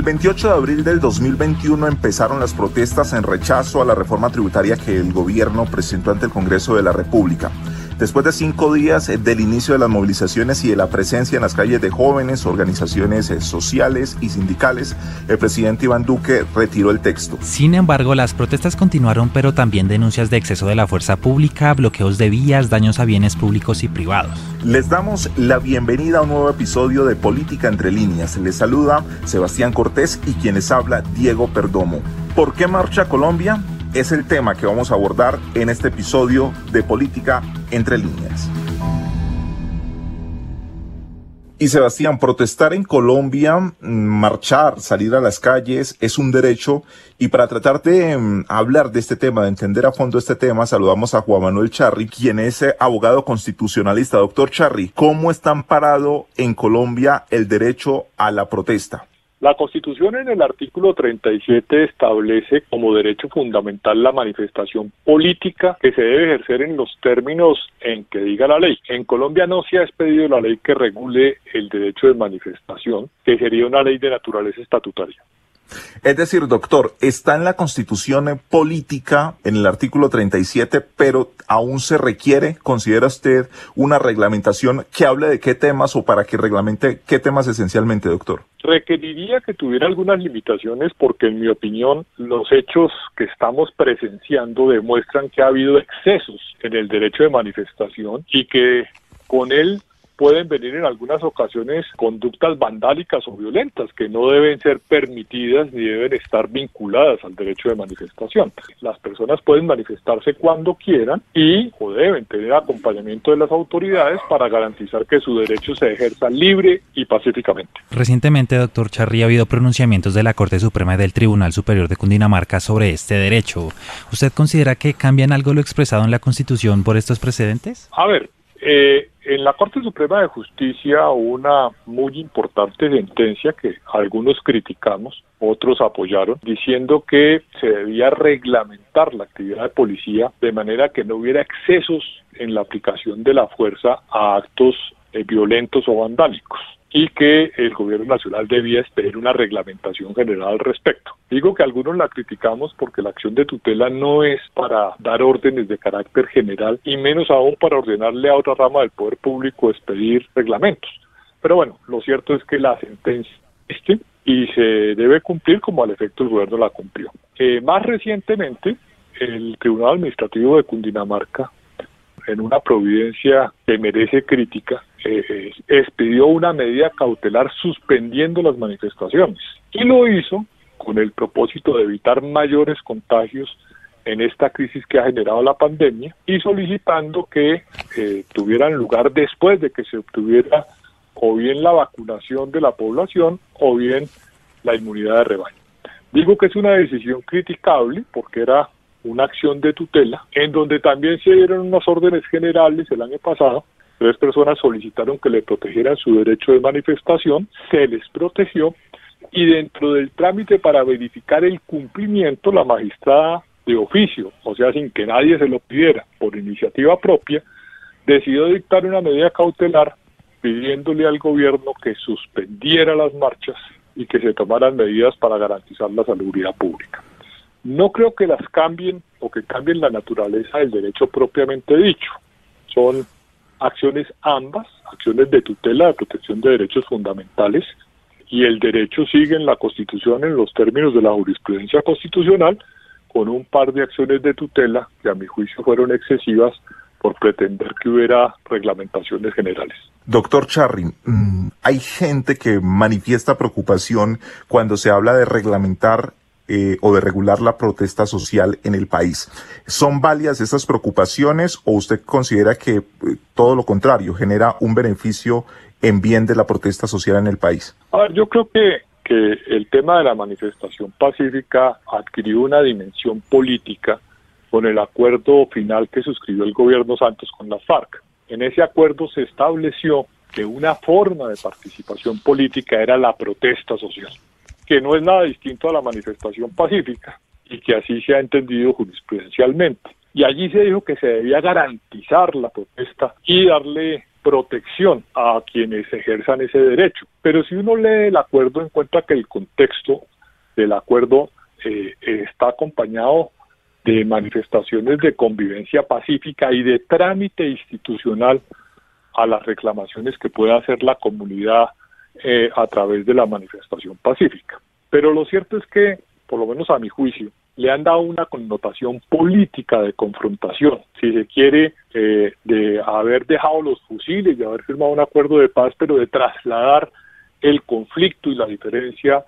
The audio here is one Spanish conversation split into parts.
El 28 de abril del 2021 empezaron las protestas en rechazo a la reforma tributaria que el gobierno presentó ante el Congreso de la República. Después de cinco días del inicio de las movilizaciones y de la presencia en las calles de jóvenes, organizaciones eh, sociales y sindicales, el presidente Iván Duque retiró el texto. Sin embargo, las protestas continuaron, pero también denuncias de exceso de la fuerza pública, bloqueos de vías, daños a bienes públicos y privados. Les damos la bienvenida a un nuevo episodio de Política entre líneas. Les saluda Sebastián Cortés y quien les habla Diego Perdomo. ¿Por qué marcha Colombia? Es el tema que vamos a abordar en este episodio de Política entre líneas. Y Sebastián, protestar en Colombia, marchar, salir a las calles es un derecho y para tratar de mm, hablar de este tema, de entender a fondo este tema, saludamos a Juan Manuel Charri, quien es eh, abogado constitucionalista. Doctor Charri, ¿cómo está amparado en Colombia el derecho a la protesta? La Constitución en el artículo 37 establece como derecho fundamental la manifestación política que se debe ejercer en los términos en que diga la ley. En Colombia no se ha expedido la ley que regule el derecho de manifestación, que sería una ley de naturaleza estatutaria. Es decir, doctor, está en la constitución política, en el artículo 37, pero aún se requiere, considera usted, una reglamentación que hable de qué temas o para que reglamente qué temas esencialmente, doctor. Requeriría que tuviera algunas limitaciones porque, en mi opinión, los hechos que estamos presenciando demuestran que ha habido excesos en el derecho de manifestación y que con él pueden venir en algunas ocasiones conductas vandálicas o violentas que no deben ser permitidas ni deben estar vinculadas al derecho de manifestación. Las personas pueden manifestarse cuando quieran y o deben tener acompañamiento de las autoridades para garantizar que su derecho se ejerza libre y pacíficamente. Recientemente, doctor Charri, ha habido pronunciamientos de la Corte Suprema y del Tribunal Superior de Cundinamarca sobre este derecho. ¿Usted considera que cambian algo lo expresado en la Constitución por estos precedentes? A ver, eh, en la Corte Suprema de Justicia una muy importante sentencia que algunos criticamos, otros apoyaron, diciendo que se debía reglamentar la actividad de policía de manera que no hubiera excesos en la aplicación de la fuerza a actos eh, violentos o vandálicos y que el gobierno nacional debía expedir una reglamentación general al respecto. Digo que algunos la criticamos porque la acción de tutela no es para dar órdenes de carácter general y menos aún para ordenarle a otra rama del poder público expedir reglamentos. Pero bueno, lo cierto es que la sentencia existe y se debe cumplir como al efecto el gobierno la cumplió. Eh, más recientemente, el Tribunal Administrativo de Cundinamarca en una providencia que merece crítica, eh, expidió una medida cautelar suspendiendo las manifestaciones y lo hizo con el propósito de evitar mayores contagios en esta crisis que ha generado la pandemia y solicitando que eh, tuvieran lugar después de que se obtuviera o bien la vacunación de la población o bien la inmunidad de rebaño. Digo que es una decisión criticable porque era una acción de tutela, en donde también se dieron unas órdenes generales el año pasado. Tres personas solicitaron que le protegieran su derecho de manifestación, se les protegió y dentro del trámite para verificar el cumplimiento, la magistrada de oficio, o sea, sin que nadie se lo pidiera, por iniciativa propia, decidió dictar una medida cautelar pidiéndole al gobierno que suspendiera las marchas y que se tomaran medidas para garantizar la salubridad pública. No creo que las cambien o que cambien la naturaleza del derecho propiamente dicho. Son acciones ambas, acciones de tutela, de protección de derechos fundamentales, y el derecho sigue en la Constitución en los términos de la jurisprudencia constitucional, con un par de acciones de tutela que a mi juicio fueron excesivas por pretender que hubiera reglamentaciones generales. Doctor Charry, mm, hay gente que manifiesta preocupación cuando se habla de reglamentar eh, o de regular la protesta social en el país. ¿Son válidas esas preocupaciones o usted considera que eh, todo lo contrario genera un beneficio en bien de la protesta social en el país? A ver, yo creo que, que el tema de la manifestación pacífica adquirió una dimensión política con el acuerdo final que suscribió el gobierno Santos con la FARC. En ese acuerdo se estableció que una forma de participación política era la protesta social que no es nada distinto a la manifestación pacífica y que así se ha entendido jurisprudencialmente. Y allí se dijo que se debía garantizar la protesta y darle protección a quienes ejerzan ese derecho. Pero si uno lee el acuerdo encuentra que el contexto del acuerdo eh, está acompañado de manifestaciones de convivencia pacífica y de trámite institucional a las reclamaciones que pueda hacer la comunidad eh, a través de la manifestación pacífica. Pero lo cierto es que, por lo menos a mi juicio, le han dado una connotación política de confrontación. Si se quiere, eh, de haber dejado los fusiles, de haber firmado un acuerdo de paz, pero de trasladar el conflicto y la diferencia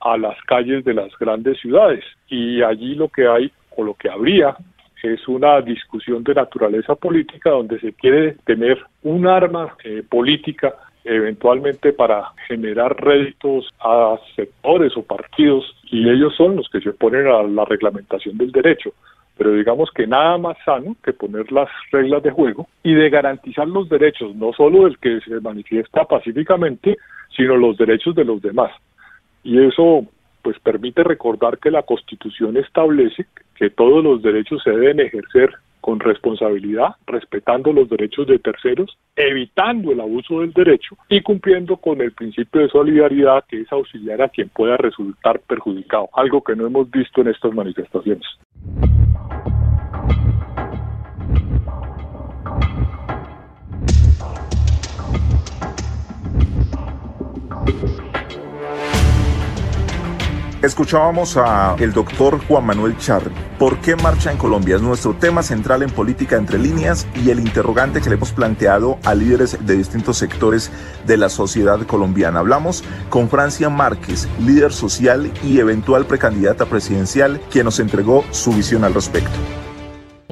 a las calles de las grandes ciudades. Y allí lo que hay o lo que habría es una discusión de naturaleza política donde se quiere tener un arma eh, política eventualmente para generar réditos a sectores o partidos y ellos son los que se oponen a la reglamentación del derecho. Pero digamos que nada más sano que poner las reglas de juego y de garantizar los derechos, no solo del que se manifiesta pacíficamente, sino los derechos de los demás. Y eso pues permite recordar que la Constitución establece que todos los derechos se deben ejercer con responsabilidad, respetando los derechos de terceros, evitando el abuso del derecho y cumpliendo con el principio de solidaridad que es auxiliar a quien pueda resultar perjudicado, algo que no hemos visto en estas manifestaciones. Escuchábamos a el doctor Juan Manuel Charri. ¿Por qué marcha en Colombia? Es nuestro tema central en política entre líneas y el interrogante que le hemos planteado a líderes de distintos sectores de la sociedad colombiana. Hablamos con Francia Márquez, líder social y eventual precandidata presidencial, quien nos entregó su visión al respecto.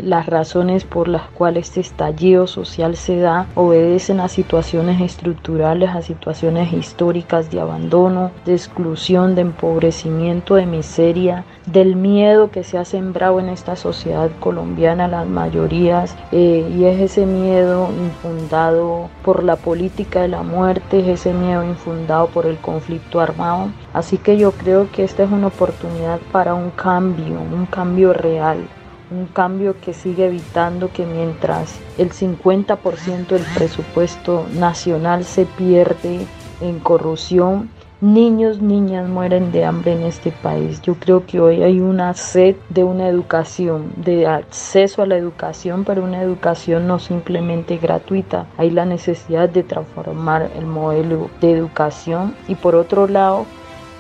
Las razones por las cuales este estallido social se da obedecen a situaciones estructurales, a situaciones históricas de abandono, de exclusión, de empobrecimiento, de miseria, del miedo que se ha sembrado en esta sociedad colombiana, las mayorías, eh, y es ese miedo infundado por la política de la muerte, es ese miedo infundado por el conflicto armado. Así que yo creo que esta es una oportunidad para un cambio, un cambio real un cambio que sigue evitando que mientras el 50% del presupuesto nacional se pierde en corrupción, niños, niñas mueren de hambre en este país. Yo creo que hoy hay una sed de una educación, de acceso a la educación, pero una educación no simplemente gratuita. Hay la necesidad de transformar el modelo de educación y por otro lado,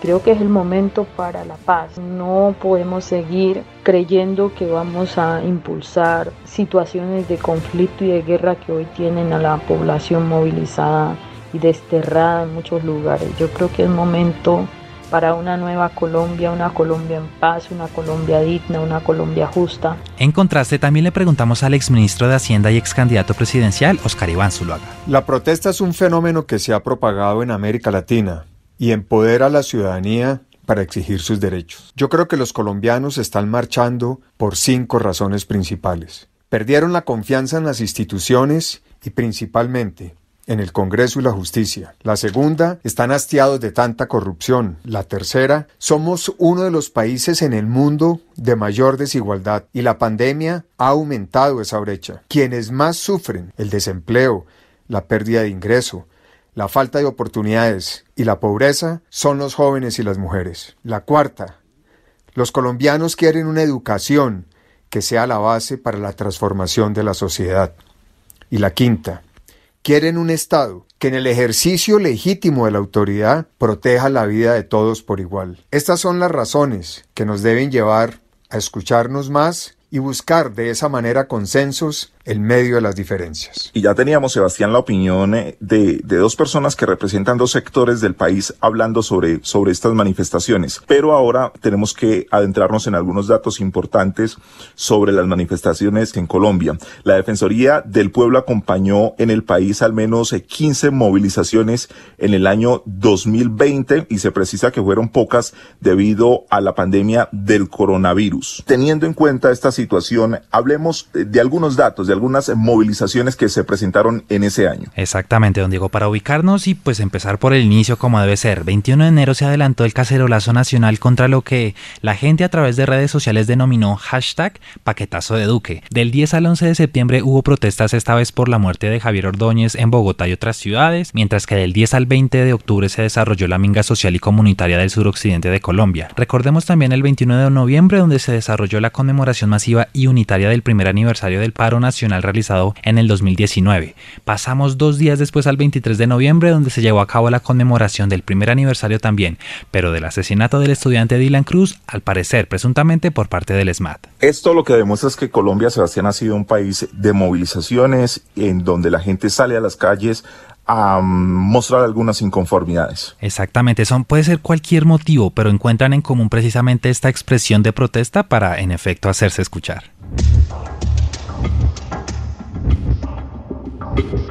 Creo que es el momento para la paz. No podemos seguir creyendo que vamos a impulsar situaciones de conflicto y de guerra que hoy tienen a la población movilizada y desterrada en muchos lugares. Yo creo que es momento para una nueva Colombia, una Colombia en paz, una Colombia digna, una Colombia justa. En contraste, también le preguntamos al exministro de Hacienda y ex candidato presidencial, Oscar Iván Zuluaga. La protesta es un fenómeno que se ha propagado en América Latina y empodera a la ciudadanía para exigir sus derechos. Yo creo que los colombianos están marchando por cinco razones principales. Perdieron la confianza en las instituciones y principalmente en el Congreso y la justicia. La segunda, están hastiados de tanta corrupción. La tercera, somos uno de los países en el mundo de mayor desigualdad y la pandemia ha aumentado esa brecha. Quienes más sufren el desempleo, la pérdida de ingreso, la falta de oportunidades y la pobreza son los jóvenes y las mujeres. La cuarta, los colombianos quieren una educación que sea la base para la transformación de la sociedad. Y la quinta, quieren un Estado que en el ejercicio legítimo de la autoridad proteja la vida de todos por igual. Estas son las razones que nos deben llevar a escucharnos más y buscar de esa manera consensos en medio de las diferencias. Y ya teníamos, Sebastián, la opinión eh, de, de, dos personas que representan dos sectores del país hablando sobre, sobre estas manifestaciones. Pero ahora tenemos que adentrarnos en algunos datos importantes sobre las manifestaciones en Colombia. La Defensoría del Pueblo acompañó en el país al menos 15 eh, movilizaciones en el año 2020 y se precisa que fueron pocas debido a la pandemia del coronavirus. Teniendo en cuenta esta situación, hablemos de algunos datos de algunas movilizaciones que se presentaron en ese año. Exactamente, don Diego, para ubicarnos y pues empezar por el inicio como debe ser. 21 de enero se adelantó el cacerolazo nacional contra lo que la gente a través de redes sociales denominó hashtag paquetazo de Duque. Del 10 al 11 de septiembre hubo protestas esta vez por la muerte de Javier Ordóñez en Bogotá y otras ciudades, mientras que del 10 al 20 de octubre se desarrolló la minga social y comunitaria del suroccidente de Colombia. Recordemos también el 21 de noviembre donde se desarrolló la conmemoración masiva y unitaria del primer aniversario del paro nacional realizado en el 2019. Pasamos dos días después al 23 de noviembre donde se llevó a cabo la conmemoración del primer aniversario también, pero del asesinato del estudiante Dylan Cruz, al parecer presuntamente por parte del SMAT. Esto lo que demuestra es que Colombia, Sebastián, ha sido un país de movilizaciones en donde la gente sale a las calles a mostrar algunas inconformidades. Exactamente, son puede ser cualquier motivo, pero encuentran en común precisamente esta expresión de protesta para en efecto hacerse escuchar. Thank you.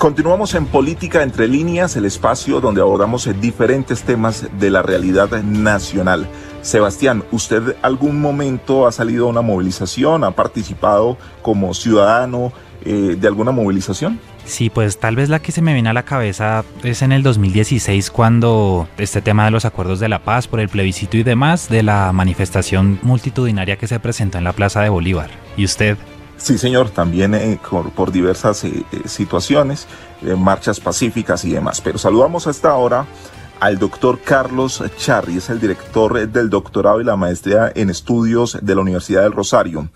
Continuamos en Política Entre Líneas, el espacio donde abordamos diferentes temas de la realidad nacional. Sebastián, ¿usted algún momento ha salido a una movilización, ha participado como ciudadano eh, de alguna movilización? Sí, pues tal vez la que se me viene a la cabeza es en el 2016 cuando este tema de los acuerdos de la paz por el plebiscito y demás de la manifestación multitudinaria que se presentó en la Plaza de Bolívar. ¿Y usted? Sí, señor, también eh, por, diversas eh, eh, situaciones, marchas pacíficas y demás. Pero saludamos a esta hora al doctor Carlos Charri, es el director del doctorado y la maestría en estudios de la Universidad del Rosario.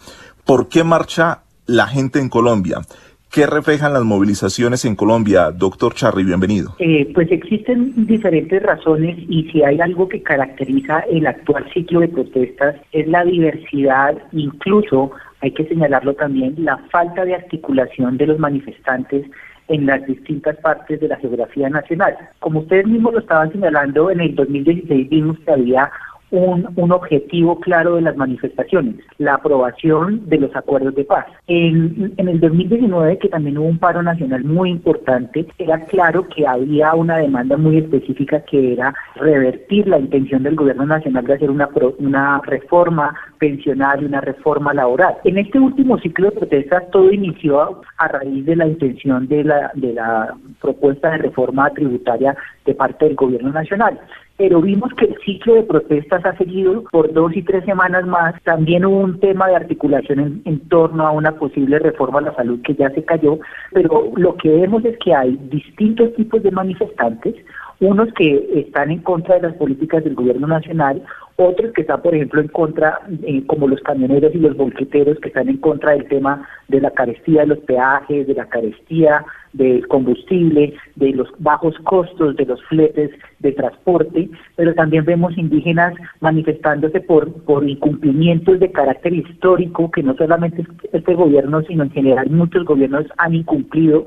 ¿Por qué marcha la gente en Colombia? ¿Qué reflejan las movilizaciones en Colombia? Doctor Charri, bienvenido. pues existen diferentes razones y si hay algo que caracteriza el actual ciclo de protestas es la diversidad, incluso hay que señalarlo también, la falta de articulación de los manifestantes en las distintas partes de la geografía nacional. Como ustedes mismos lo estaban señalando, en el 2016 vimos que había un, objetivo claro de las manifestaciones, la aprobación de los acuerdos de paz. En, en el 2019, que también hubo un paro nacional muy importante, era claro que había una demanda muy específica que era revertir la intención del gobierno nacional de hacer una, una reforma una reforma laboral. En este último ciclo de protestas todo inició a raíz de la intención de la, de la propuesta de reforma tributaria de parte del gobierno nacional pero vimos que el ciclo de protestas ha seguido por dos y tres semanas más. También hubo un tema de articulación en, torno a una posible reforma a la salud que ya se cayó, pero lo que vemos es que hay distintos tipos de manifestantes, unos que están en contra de las políticas del gobierno nacional, otros que están, por ejemplo, en contra, como los camioneros y los bolqueteros, que están en contra del tema de la carestía de los peajes, de la carestía del combustible, de los bajos costos de los fletes de transporte, pero también vemos indígenas manifestándose por, por incumplimientos de carácter histórico que no solamente este gobierno, sino en general muchos gobiernos han incumplido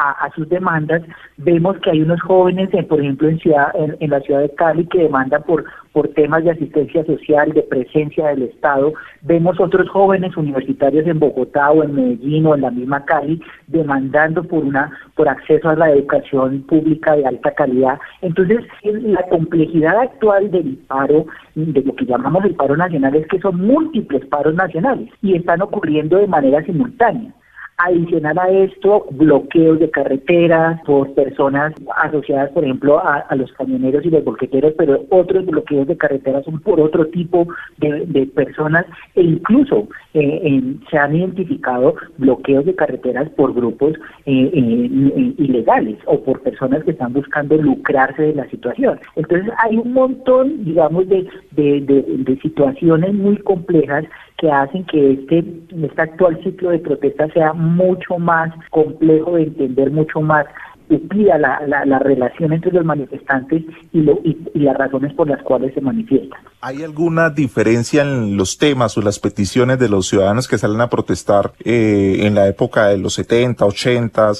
a, sus demandas. Vemos que hay unos jóvenes, por ejemplo, en, ciudad, en, la ciudad de Cali que demandan por, por temas de asistencia social, de presencia del Estado. Vemos otros jóvenes universitarios en Bogotá o en Medellín o en la misma Cali demandando por una por acceso a la educación pública de alta calidad. Entonces, la complejidad actual del paro, de lo que llamamos el paro nacional, es que son múltiples paros nacionales y están ocurriendo de manera simultánea. Adicional a esto, bloqueos de carreteras por personas asociadas, por ejemplo, a, los camioneros y los bolqueteros, pero otros bloqueos de carreteras son por otro tipo de, personas e incluso eh, se han identificado bloqueos de carreteras por grupos eh, eh, ilegales o por personas que están buscando lucrarse de la situación. Entonces hay un montón, digamos, de situaciones muy complejas que hacen que este, este actual ciclo de protesta sea mucho más complejo de entender, mucho más tupida la, la, relación entre los manifestantes y, lo, y, las razones por las cuales se manifiestan. ¿Hay alguna diferencia en los temas o las peticiones de los ciudadanos que salen a protestar eh, en la época de los 70, 80?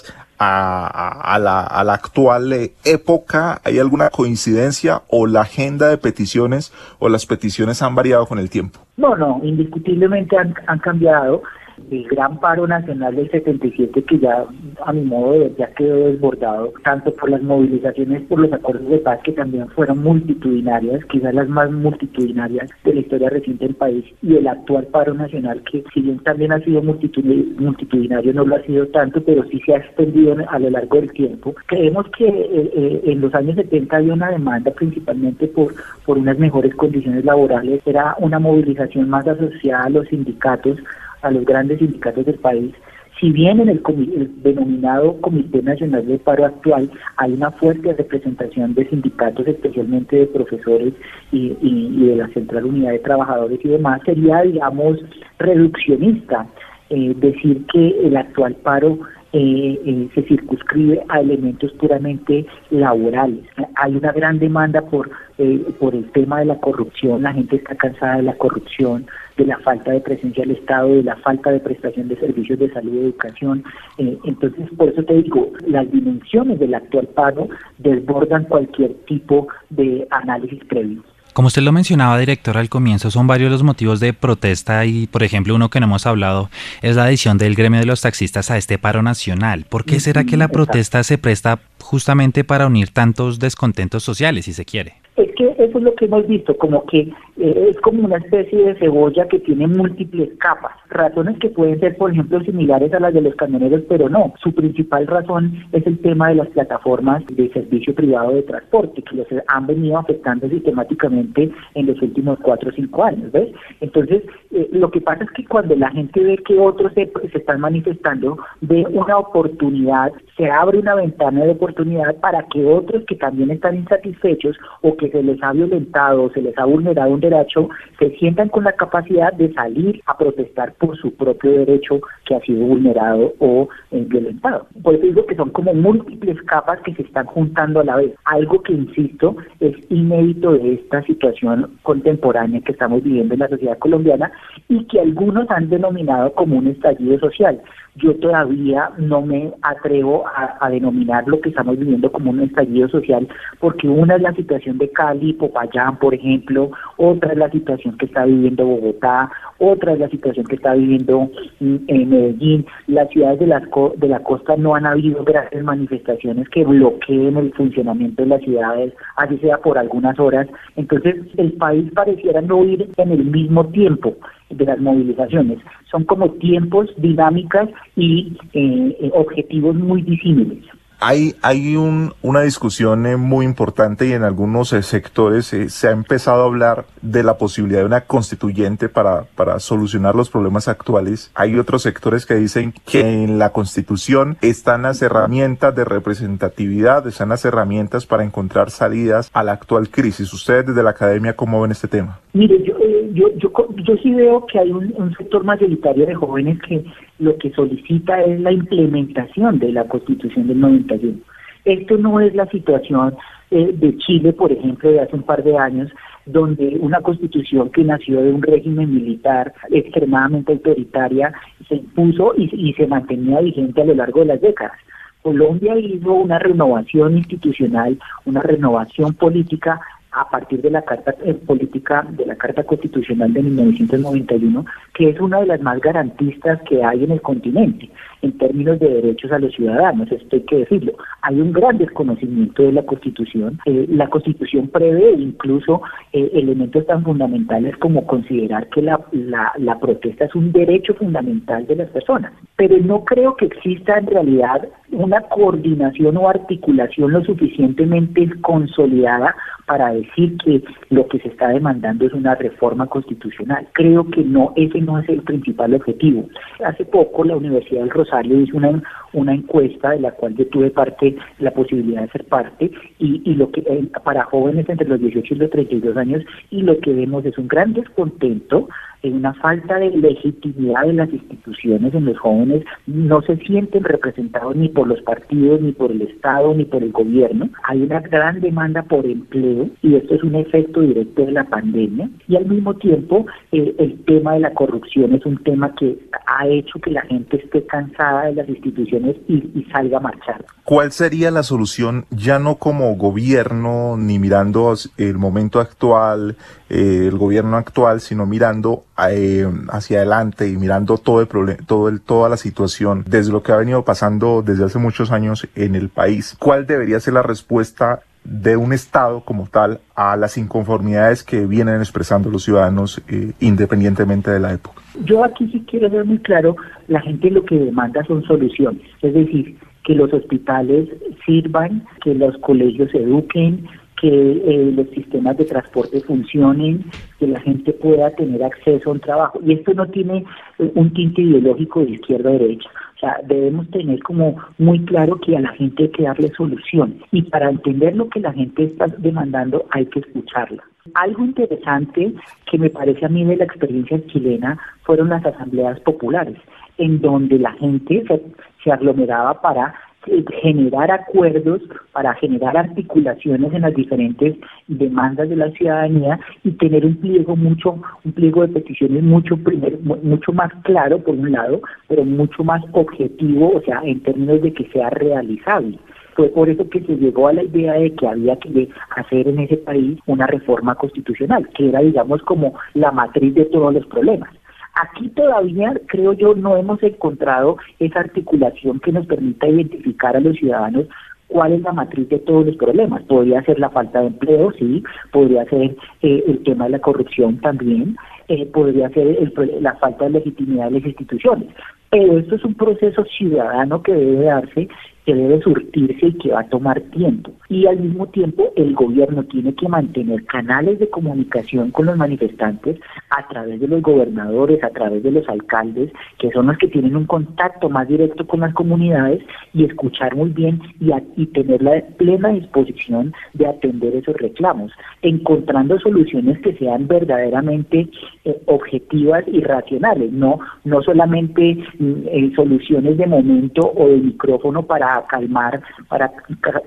A, a, la, a la actual eh, época? ¿Hay alguna coincidencia o la agenda de peticiones o las peticiones han variado con el tiempo? No, no, indiscutiblemente han, han cambiado. El gran paro nacional del 77 que ya a mi modo de ver ya quedó desbordado, tanto por las movilizaciones por los acuerdos de paz que también fueron multitudinarias, quizás las más multitudinarias de la historia reciente del país, y el actual paro nacional que si bien también ha sido multitudinario, no lo ha sido tanto, pero sí se ha extendido a lo largo del tiempo. Creemos que eh, eh, en los años 70 había una demanda principalmente por, por unas mejores condiciones laborales, era una movilización más asociada a los sindicatos, a los grandes sindicatos del país. Si bien en el, denominado Comité Nacional de Paro actual hay una fuerte representación de sindicatos, especialmente de profesores y, de la Central Unidad de Trabajadores y demás, sería, digamos, reduccionista eh, decir que el actual paro eh, eh, se circunscribe a elementos puramente laborales. Hay una gran demanda por, eh, por el tema de la corrupción, la gente está cansada de la corrupción, de la falta de presencia del Estado, de la falta de prestación de servicios de salud y educación. entonces, por eso te digo, las dimensiones del actual paro desbordan cualquier tipo de análisis previo. Como usted lo mencionaba, director, al comienzo, son varios los motivos de protesta y, por ejemplo, uno que no hemos hablado es la adición del gremio de los taxistas a este paro nacional. ¿Por qué será que la protesta se presta justamente para unir tantos descontentos sociales, si se quiere? Es que eso es lo que hemos visto, como que eh, es como una especie de cebolla que tiene múltiples capas, razones que pueden ser, por ejemplo, similares a las de los camioneros, pero no. Su principal razón es el tema de las plataformas de servicio privado de transporte, que los han venido afectando sistemáticamente en los últimos cuatro o cinco años, ¿ves? Entonces, eh, lo que pasa es que cuando la gente ve que otros se, se están manifestando, ve una oportunidad, se abre una ventana de oportunidad para que otros que también están insatisfechos o que se les ha violentado, se les ha vulnerado un derecho, se sientan con la capacidad de salir a protestar por su propio derecho que ha sido vulnerado o violentado. Por eso digo que son como múltiples capas que se están juntando a la vez. Algo que, insisto, es inédito de esta situación contemporánea que estamos viviendo en la sociedad colombiana y que algunos han denominado como un estallido social yo todavía no me atrevo a, denominar lo que estamos viviendo como un estallido social, porque una es la situación de Cali, Popayán, por ejemplo, otra es la situación que está viviendo Bogotá, otra es la situación que está viviendo mm, en Medellín. Las ciudades de la, de la costa no han habido grandes manifestaciones que bloqueen el funcionamiento de las ciudades, así sea por algunas horas. Entonces, el país pareciera no ir en el mismo tiempo de las movilizaciones. Son como tiempos, dinámicas y eh, eh, objetivos muy disímiles. Hay, hay un, una discusión eh, muy importante y en algunos sectores se ha empezado a hablar de la posibilidad de una constituyente para, para solucionar los problemas actuales. Hay otros sectores que dicen que en la constitución están las herramientas de representatividad, están las herramientas para encontrar salidas a la actual crisis. Ustedes desde la academia, ¿cómo ven este tema? Mire, yo, yo, yo, yo sí veo que hay un, sector mayoritario de jóvenes que lo que solicita es la implementación de la Constitución del 91. Esto no es la situación eh, de Chile, por ejemplo, de hace un par de años, donde una constitución que nació de un régimen militar extremadamente autoritaria se impuso y, y se mantenía vigente a lo largo de las décadas. Colombia hizo una renovación institucional, una renovación política a partir de la Carta eh, Política, de la Carta Constitucional de 1991, que es una de las más garantistas que hay en el continente en términos de derechos a los ciudadanos, esto hay que decirlo. Hay un gran desconocimiento de la Constitución. Eh, la Constitución prevé incluso eh, elementos tan fundamentales como considerar que la, la, la protesta es un derecho fundamental de las personas. Pero no creo que exista en realidad una coordinación o articulación lo suficientemente consolidada para decir que lo que se está demandando es una reforma constitucional. Creo que no, ese no es el principal objetivo. Hace poco la Universidad del Rosario hizo una, una encuesta de la cual yo tuve parte, la posibilidad de ser parte, y, y lo que eh, para jóvenes entre los 18 y los 32 años, y lo que vemos es un gran descontento en una falta de legitimidad de las instituciones en los jóvenes, no se sienten representados ni por los partidos, ni por el Estado, ni por el gobierno. Hay una gran demanda por empleo y esto es un efecto directo de la pandemia y al mismo tiempo eh, el tema de la corrupción es un tema que ha hecho que la gente esté cansada de las instituciones y, y salga a marchar. ¿Cuál sería la solución ya no como gobierno ni mirando el momento actual eh, el gobierno actual, sino mirando eh, hacia adelante y mirando todo el problema, todo el, toda la situación desde lo que ha venido pasando desde hace muchos años en el país. ¿Cuál debería ser la respuesta de un Estado como tal a las inconformidades que vienen expresando los ciudadanos eh, independientemente de la época. Yo aquí sí quiero ser muy claro, la gente lo que demanda son soluciones, es decir, que los hospitales sirvan, que los colegios eduquen, que eh, los sistemas de transporte funcionen, que la gente pueda tener acceso a un trabajo. Y esto no tiene eh, un tinte ideológico de izquierda a derecha. O sea, debemos tener como muy claro que a la gente hay que darle solución y para entender lo que la gente está demandando hay que escucharla. Algo interesante que me parece a mí de la experiencia chilena fueron las asambleas populares, en donde la gente se aglomeraba para generar acuerdos para generar articulaciones en las diferentes demandas de la ciudadanía y tener un pliego mucho un pliego de peticiones mucho primero, mucho más claro por un lado pero mucho más objetivo o sea en términos de que sea realizable. Fue por eso que se llegó a la idea de que había que hacer en ese país una reforma constitucional que era digamos como la matriz de todos los problemas Aquí todavía, creo yo, no hemos encontrado esa articulación que nos permita identificar a los ciudadanos cuál es la matriz de todos los problemas. Podría ser la falta de empleo, sí, podría ser eh, el tema de la corrupción también, eh, podría ser la falta de legitimidad de las instituciones. Pero esto es un proceso ciudadano que debe darse que debe surtirse y que va a tomar tiempo. Y al mismo tiempo el gobierno tiene que mantener canales de comunicación con los manifestantes a través de los gobernadores, a través de los alcaldes, que son los que tienen un contacto más directo con las comunidades y escuchar muy bien y, y tener la plena disposición de atender esos reclamos, encontrando soluciones que sean verdaderamente eh, objetivas y racionales, no, no solamente mm, eh, soluciones de momento o de micrófono para calmar, para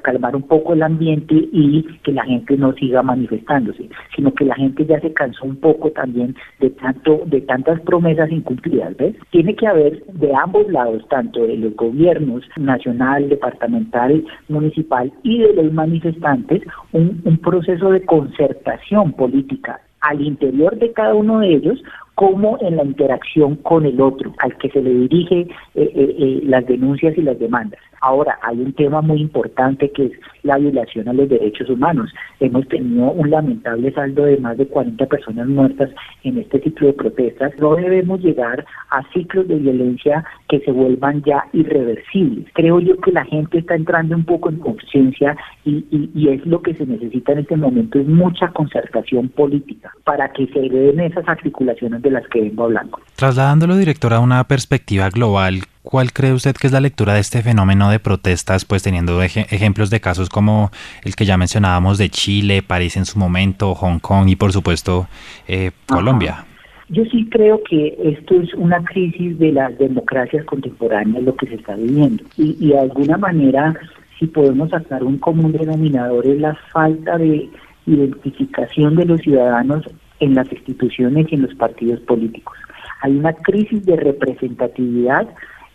calmar un poco el ambiente y que la gente no siga manifestándose, sino que la gente ya se cansó un poco también de tanto, de tantas promesas incumplidas, ¿ves? Tiene que haber de ambos lados, tanto de los gobiernos nacional, departamental, municipal y de los manifestantes, un, un proceso de concertación política al interior de cada uno de ellos como en la interacción con el otro, al que se le dirige eh, eh, eh, las denuncias y las demandas. Ahora, hay un tema muy importante que es la violación a los derechos humanos. Hemos tenido un lamentable saldo de más de 40 personas muertas en este ciclo de protestas. No debemos llegar a ciclos de violencia que se vuelvan ya irreversibles. Creo yo que la gente está entrando un poco en conciencia y, y, es lo que se necesita en este momento, es mucha concertación política para que se den esas articulaciones de las que vengo hablando. Trasladándolo, director, a una perspectiva global, ¿Cuál cree usted que es la lectura de este fenómeno de protestas, pues teniendo ejemplos de casos como el que ya mencionábamos de Chile, París en su momento, Hong Kong y por supuesto eh, Colombia? Yo sí creo que esto es una crisis de las democracias contemporáneas, lo que se está viviendo. Y, y de alguna manera, si podemos sacar un común denominador, es la falta de identificación de los ciudadanos en las instituciones y en los partidos políticos. Hay una crisis de representatividad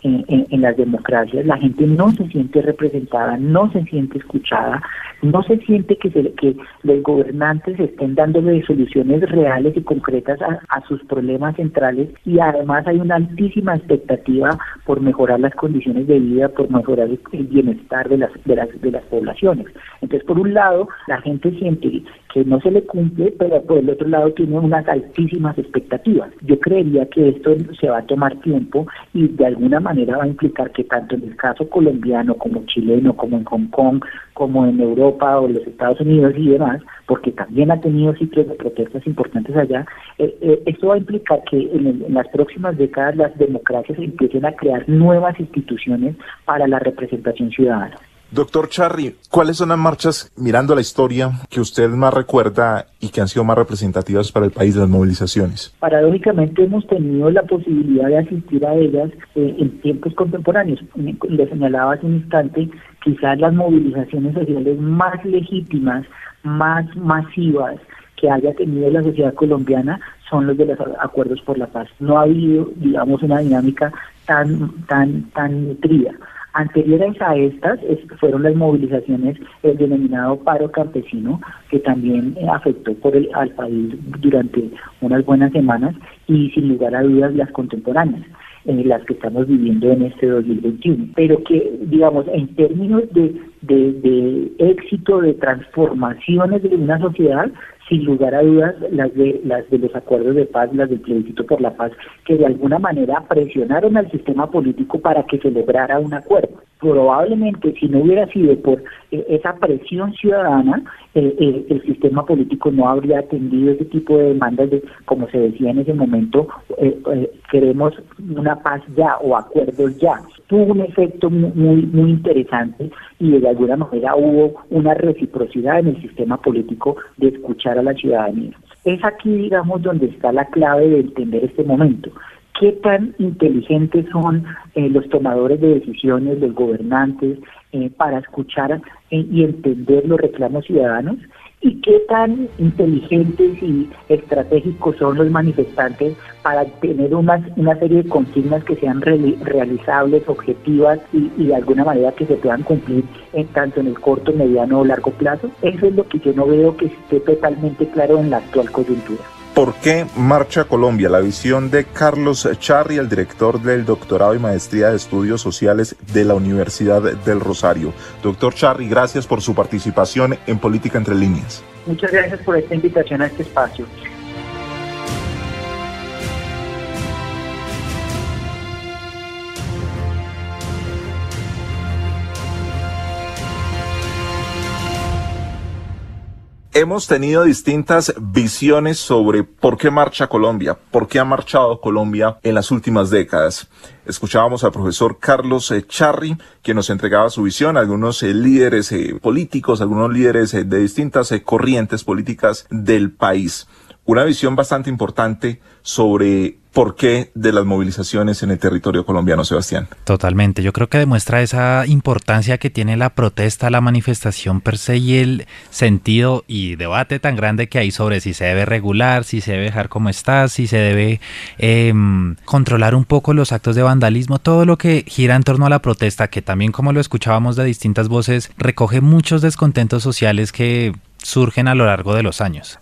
en, las democracias la gente no se siente representada, no se siente escuchada, no se siente que, se, que los gobernantes estén dándole soluciones reales y concretas a, sus problemas centrales y además hay una altísima expectativa por mejorar las condiciones de vida, por mejorar el bienestar de las, de las, de las poblaciones. Entonces, por un lado, la gente siente que no se le cumple, pero por el otro lado tiene unas altísimas expectativas. Yo creería que esto se va a tomar tiempo y de alguna manera va a implicar que tanto en el caso colombiano como chileno, como en Hong Kong, como en Europa o los Estados Unidos y demás, porque también ha tenido ciclos de protestas importantes allá, eh, eh, esto va a implicar que en, en, las próximas décadas las democracias empiecen a crear nuevas instituciones para la representación ciudadana. Doctor Charry, ¿cuáles son las marchas, mirando la historia, que usted más recuerda y que han sido más representativas para el país las movilizaciones? Paradójicamente hemos tenido la posibilidad de asistir a ellas eh, en tiempos contemporáneos. Le señalaba hace un instante, quizás las movilizaciones sociales más legítimas, más masivas que haya tenido la sociedad colombiana son los de los acuerdos por la paz. No ha habido, digamos, una dinámica tan, tan, tan nutrida Anteriores a estas fueron las movilizaciones, el denominado paro campesino, que también eh, afectó por el, al país durante unas buenas semanas y sin lugar a dudas las contemporáneas en las que estamos viviendo en este 2021, pero que, digamos, en términos de, de, éxito, de transformaciones de una sociedad, sin lugar a dudas, las de, las de los acuerdos de paz, las del plebiscito por la paz, que de alguna manera presionaron al sistema político para que se lograra un acuerdo. Probablemente, si no hubiera sido por eh, esa presión ciudadana, eh, eh, el sistema político no habría atendido ese tipo de demandas de, como se decía en ese momento, queremos una paz ya o acuerdos ya. Tuvo un efecto muy, muy interesante y de alguna manera hubo una reciprocidad en el sistema político de escuchar a la ciudadanía. Es aquí, digamos, donde está la clave de entender este momento qué tan inteligentes son eh, los tomadores de decisiones, los gobernantes, eh, para escuchar eh, y entender los reclamos ciudadanos y qué tan inteligentes y estratégicos son los manifestantes para tener una, una serie de consignas que sean realizables, objetivas y, y, de alguna manera que se puedan cumplir en tanto en el corto, mediano o largo plazo. Eso es lo que yo no veo que esté totalmente claro en la actual coyuntura. ¿Por qué Marcha Colombia? La visión de Carlos Charri, el director del doctorado y maestría de estudios sociales de la Universidad del Rosario. Doctor Charri, gracias por su participación en Política Entre Líneas. Muchas gracias por esta invitación a este espacio. Hemos tenido distintas visiones sobre por qué marcha Colombia, por qué ha marchado Colombia en las últimas décadas. Escuchábamos al profesor Carlos eh, Charri, que nos entregaba su visión, algunos eh, líderes eh, políticos, algunos líderes de distintas corrientes políticas del país. Una visión bastante importante sobre por qué de las movilizaciones en el territorio colombiano, Sebastián. Totalmente, yo creo que demuestra esa importancia que tiene la protesta, la manifestación per se y el sentido y debate tan grande que hay sobre si se debe regular, si se debe dejar como está, si se debe em, controlar un poco los actos de vandalismo, todo lo que gira en torno a la protesta, que también como lo escuchábamos de distintas voces, recoge muchos descontentos sociales que surgen a lo largo de los años.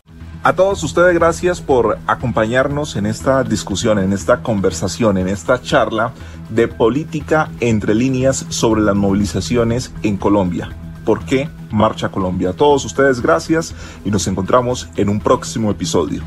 A todos ustedes gracias por acompañarnos en esta discusión, en esta conversación, en esta charla de política entre líneas sobre las movilizaciones en Colombia. ¿Por qué Marcha Colombia? A todos ustedes gracias y nos encontramos en un próximo episodio.